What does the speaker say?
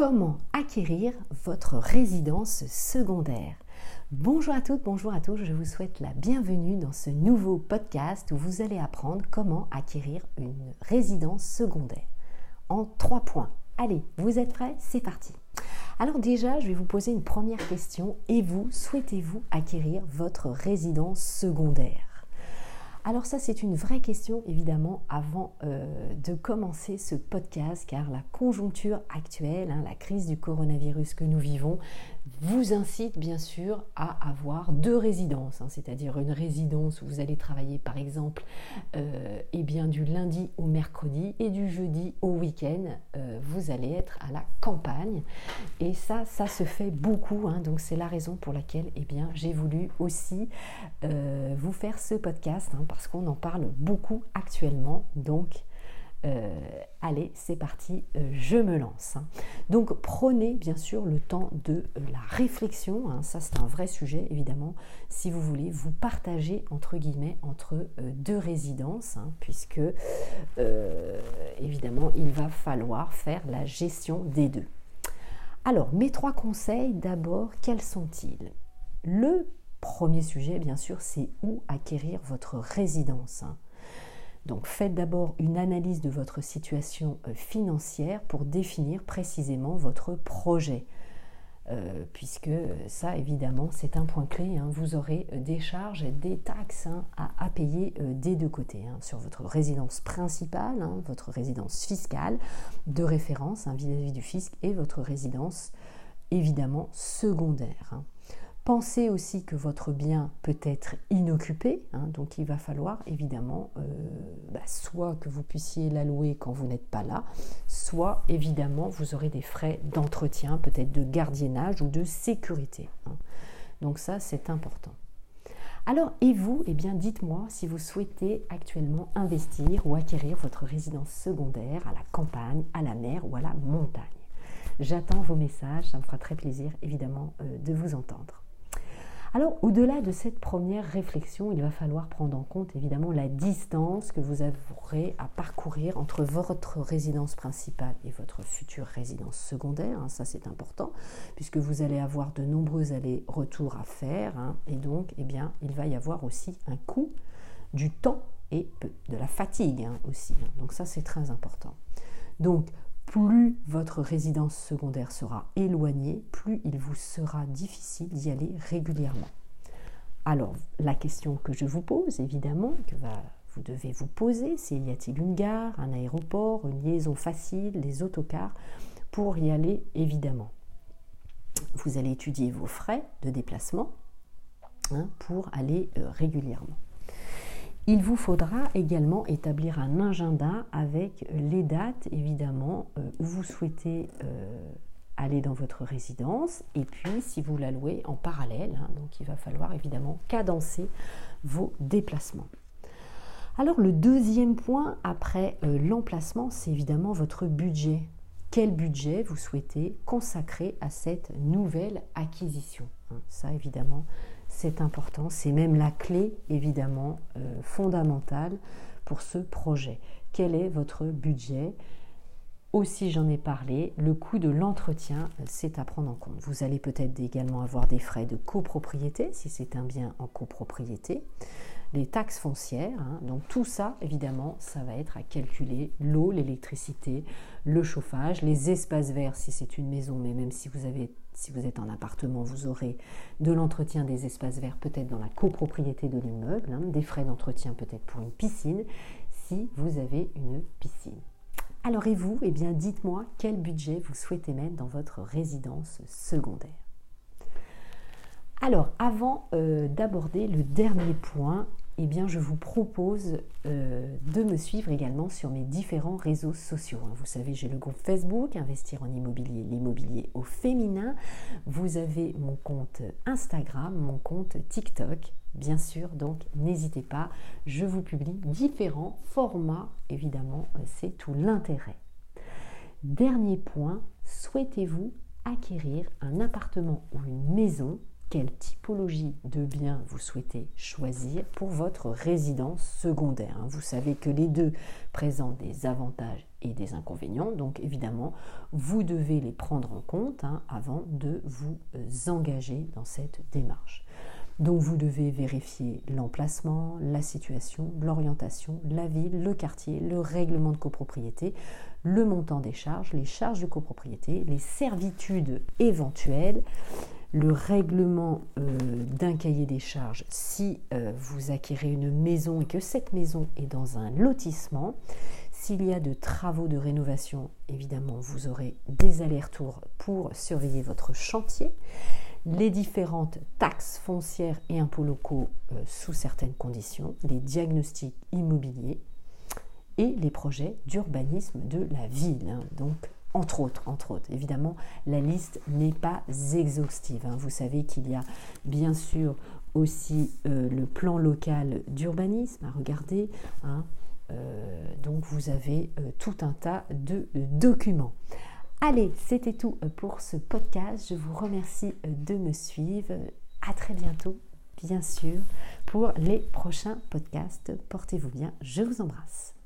comment acquérir votre résidence secondaire? Bonjour à toutes, bonjour à tous, je vous souhaite la bienvenue dans ce nouveau podcast où vous allez apprendre comment acquérir une résidence secondaire en trois points. Allez, vous êtes prêts? C'est parti. Alors déjà, je vais vous poser une première question. Et vous, souhaitez-vous acquérir votre résidence secondaire? Alors ça, c'est une vraie question, évidemment, avant euh, de commencer ce podcast, car la conjoncture actuelle, hein, la crise du coronavirus que nous vivons, vous incite bien sûr à avoir deux résidences, hein, c'est-à-dire une résidence où vous allez travailler par exemple euh, eh bien, du lundi au mercredi et du jeudi au week-end, euh, vous allez être à la campagne. Et ça, ça se fait beaucoup, hein, donc c'est la raison pour laquelle eh bien, j'ai voulu aussi euh, vous faire ce podcast, hein, parce qu'on en parle beaucoup actuellement. Donc euh, allez, c'est parti, euh, je me lance. Hein. Donc prenez bien sûr le temps de euh, la réflexion, hein. ça c'est un vrai sujet évidemment, si vous voulez vous partager entre guillemets entre deux résidences, hein, puisque évidemment il va falloir faire la gestion des deux. Alors mes trois conseils d'abord, quels sont-ils? Le premier sujet bien sûr c'est où acquérir votre résidence. Donc faites d'abord une analyse de votre situation euh, financière pour définir précisément votre projet. Euh, puisque ça, évidemment, c'est un point clé. Hein. Vous aurez euh, des charges des taxes hein, à, payer des deux côtés, hein, sur votre résidence principale, votre résidence fiscale de référence vis-à-vis -vis du fisc, et votre résidence, évidemment, secondaire. Pensez aussi que votre bien peut être inoccupé, hein, donc il va falloir évidemment euh, bah, soit que vous puissiez l'allouer quand vous n'êtes pas là, soit évidemment vous aurez des frais d'entretien, peut-être de gardiennage ou de sécurité. Hein. Donc ça c'est important. Alors, et vous, eh bien, dites-moi si vous souhaitez actuellement investir ou acquérir votre résidence secondaire à la campagne, à la mer ou à la montagne. J'attends vos messages, ça me fera très plaisir évidemment euh, de vous entendre. Alors, au-delà de cette première réflexion, il va falloir prendre en compte évidemment la distance que vous aurez à parcourir entre votre résidence principale et votre future résidence secondaire. Hein, ça, c'est important, puisque vous allez avoir de nombreux allers-retours à faire. Hein, et donc, eh bien, il va y avoir aussi un coût du temps et de la fatigue hein, aussi. Donc, ça, c'est très important. Donc, plus votre résidence secondaire sera éloignée, plus il vous sera difficile d'y aller régulièrement. Alors, la question que je vous pose, évidemment, que vous devez vous poser, c'est y a-t-il une gare, un aéroport, une liaison facile, des autocars pour y aller, évidemment. Vous allez étudier vos frais de déplacement hein, pour aller euh, régulièrement. Il vous faudra également établir un agenda avec les dates, évidemment, euh, où vous souhaitez euh, aller dans votre résidence. Et puis, si vous la louez en parallèle, hein, donc il va falloir évidemment cadencer vos déplacements. Alors, le deuxième point après euh, l'emplacement, c'est évidemment votre budget. Quel budget vous souhaitez consacrer à cette nouvelle acquisition hein, Ça, évidemment, c'est important, c'est même la clé évidemment euh, fondamentale pour ce projet. Quel est votre budget? Aussi, j'en ai parlé, le coût de l'entretien, euh, c'est à prendre en compte. Vous allez peut-être également avoir des frais de copropriété, si c'est un bien en copropriété, les taxes foncières. Hein. donc tout ça, évidemment, ça va être à calculer. L'eau, l'électricité, le chauffage, les espaces verts, si c'est une maison, mais même si vous avez si vous êtes en appartement, vous aurez de l'entretien des espaces verts peut-être dans la copropriété de l'immeuble, hein, des frais d'entretien peut-être pour une piscine, si vous avez une piscine. Alors et vous, eh bien dites-moi quel budget vous souhaitez mettre dans votre résidence secondaire? Alors avant euh, d'aborder le dernier point, eh bien, je vous propose euh, de me suivre également sur mes différents réseaux sociaux. Hein. Vous savez, j'ai le groupe Facebook, Investir en immobilier, l'immobilier au féminin. Vous avez mon compte Instagram, mon compte TikTok, bien sûr. Donc, n'hésitez pas, je vous publie différents formats. Évidemment, euh, c'est tout l'intérêt. Dernier point, souhaitez-vous acquérir un appartement ou une maison? Quelle typologie de bien vous souhaitez choisir pour votre résidence secondaire. Hein? Vous savez que les deux présentent des avantages et des inconvénients, donc évidemment, vous devez les prendre en compte hein, avant de vous euh, engager dans cette démarche. Donc vous devez vérifier l'emplacement, la situation, l'orientation, la ville, le quartier, le règlement de copropriété, le montant des charges, les charges de copropriété, les servitudes éventuelles, le règlement euh, d'un cahier des charges si euh, vous acquérez une maison et que cette maison est dans un lotissement. S'il y a de travaux de rénovation, évidemment, vous aurez des allers-retours pour surveiller votre chantier. Les différentes taxes foncières et impôts locaux euh, sous certaines conditions, les diagnostics immobiliers et les projets d'urbanisme de la ville. Hein. donc, entre autres, entre autres. Évidemment, la liste n'est pas exhaustive. Hein. Vous savez qu'il y a bien sûr aussi euh, le plan local d'urbanisme à regarder. Hein. Euh, donc vous avez euh, tout un tas de documents. Allez, c'était tout pour ce podcast. Je vous remercie de me suivre. À très bientôt, bien sûr, pour les prochains podcasts. Portez-vous bien. Je vous embrasse.